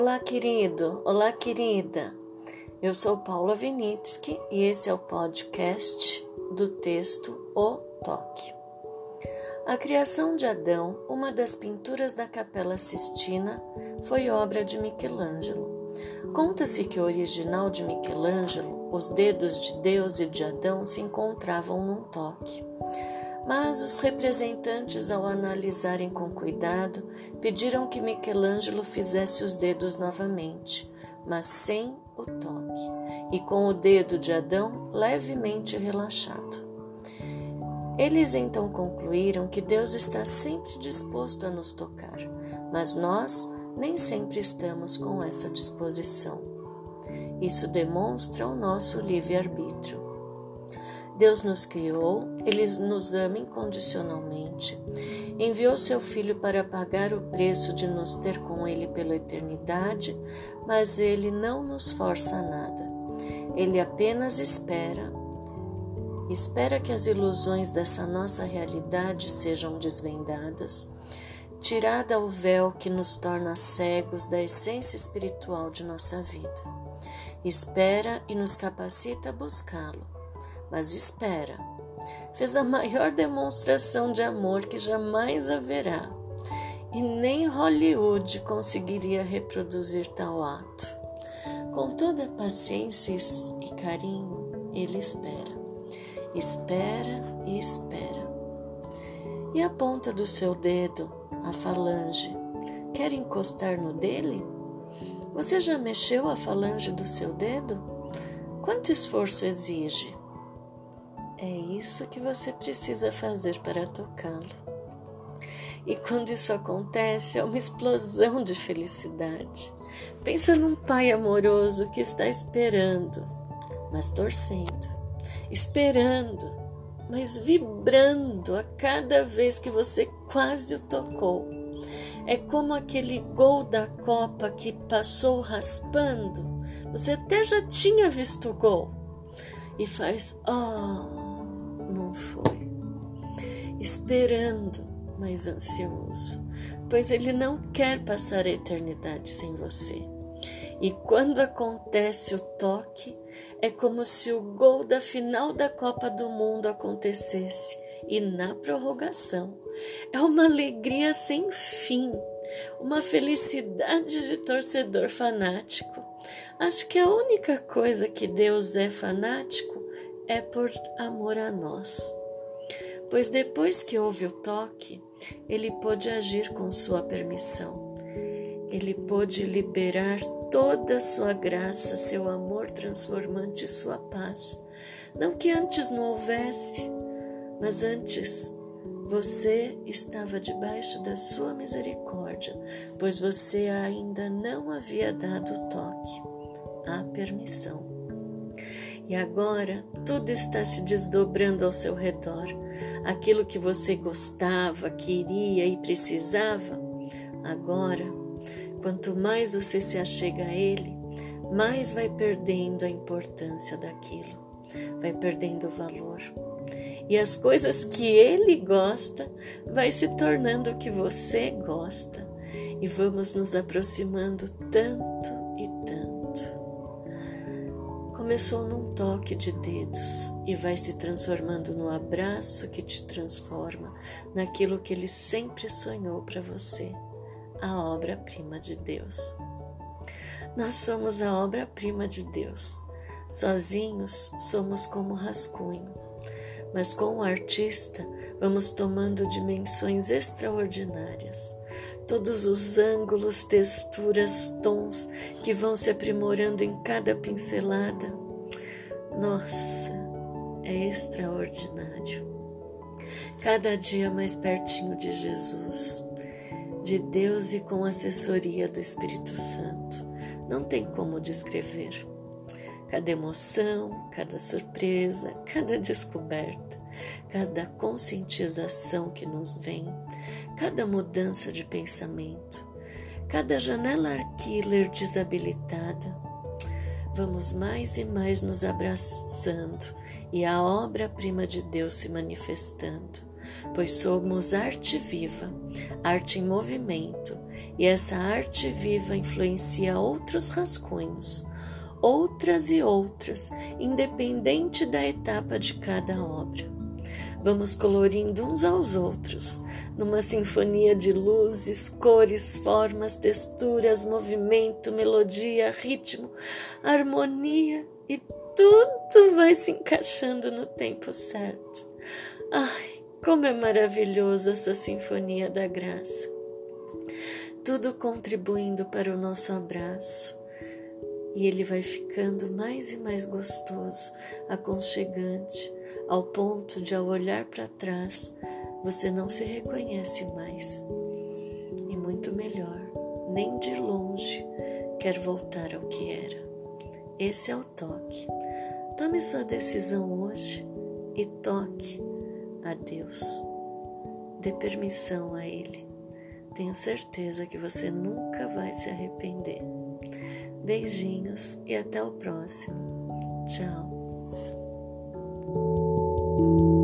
Olá, querido, olá, querida. Eu sou Paula Vinitsky e esse é o podcast do texto O Toque. A criação de Adão, uma das pinturas da Capela Sistina, foi obra de Michelangelo. Conta-se que o original de Michelangelo, os dedos de Deus e de Adão se encontravam num toque. Mas os representantes, ao analisarem com cuidado, pediram que Michelangelo fizesse os dedos novamente, mas sem o toque, e com o dedo de Adão levemente relaxado. Eles então concluíram que Deus está sempre disposto a nos tocar, mas nós nem sempre estamos com essa disposição. Isso demonstra o nosso livre-arbítrio. Deus nos criou, Ele nos ama incondicionalmente, enviou seu Filho para pagar o preço de nos ter com Ele pela eternidade, mas Ele não nos força a nada. Ele apenas espera, espera que as ilusões dessa nossa realidade sejam desvendadas, tirada o véu que nos torna cegos da essência espiritual de nossa vida. Espera e nos capacita a buscá-lo mas espera. Fez a maior demonstração de amor que jamais haverá, e nem Hollywood conseguiria reproduzir tal ato. Com toda paciência e carinho, ele espera, espera e espera. E a ponta do seu dedo, a falange, quer encostar no dele? Você já mexeu a falange do seu dedo? Quanto esforço exige? É isso que você precisa fazer para tocá-lo. E quando isso acontece, é uma explosão de felicidade. Pensa num pai amoroso que está esperando, mas torcendo, esperando, mas vibrando a cada vez que você quase o tocou. É como aquele gol da Copa que passou raspando. Você até já tinha visto o gol. E faz, oh, não foi. Esperando, mas ansioso, pois ele não quer passar a eternidade sem você. E quando acontece o toque, é como se o gol da final da Copa do Mundo acontecesse e na prorrogação. É uma alegria sem fim, uma felicidade de torcedor fanático. Acho que a única coisa que Deus é fanático é por amor a nós. Pois depois que houve o toque, ele pôde agir com sua permissão. Ele pôde liberar toda a sua graça, seu amor transformante e sua paz. Não que antes não houvesse, mas antes você estava debaixo da sua misericórdia, pois você ainda não havia dado o toque, a permissão. E agora tudo está se desdobrando ao seu redor. Aquilo que você gostava, queria e precisava, agora, quanto mais você se achega a Ele, mais vai perdendo a importância daquilo, vai perdendo o valor. E as coisas que Ele gosta vai se tornando o que você gosta, e vamos nos aproximando tanto começou num toque de dedos e vai se transformando no abraço que te transforma naquilo que ele sempre sonhou para você, a obra-prima de Deus. Nós somos a obra-prima de Deus. Sozinhos somos como rascunho, mas com o artista vamos tomando dimensões extraordinárias todos os ângulos, texturas, tons que vão se aprimorando em cada pincelada. Nossa, é extraordinário. Cada dia mais pertinho de Jesus, de Deus e com assessoria do Espírito Santo. Não tem como descrever. Cada emoção, cada surpresa, cada descoberta, cada conscientização que nos vem cada mudança de pensamento, cada janela killer desabilitada, vamos mais e mais nos abraçando e a obra-prima de Deus se manifestando, pois somos arte viva, arte em movimento, E essa arte viva influencia outros rascunhos, outras e outras, independente da etapa de cada obra. Vamos colorindo uns aos outros, numa sinfonia de luzes, cores, formas, texturas, movimento, melodia, ritmo, harmonia e tudo vai se encaixando no tempo certo. Ai, como é maravilhoso essa sinfonia da graça! Tudo contribuindo para o nosso abraço, e ele vai ficando mais e mais gostoso, aconchegante, ao ponto de, ao olhar para trás, você não se reconhece mais. E muito melhor, nem de longe quer voltar ao que era. Esse é o toque. Tome sua decisão hoje e toque a Deus. Dê permissão a Ele. Tenho certeza que você nunca vai se arrepender. Beijinhos e até o próximo. Tchau. you.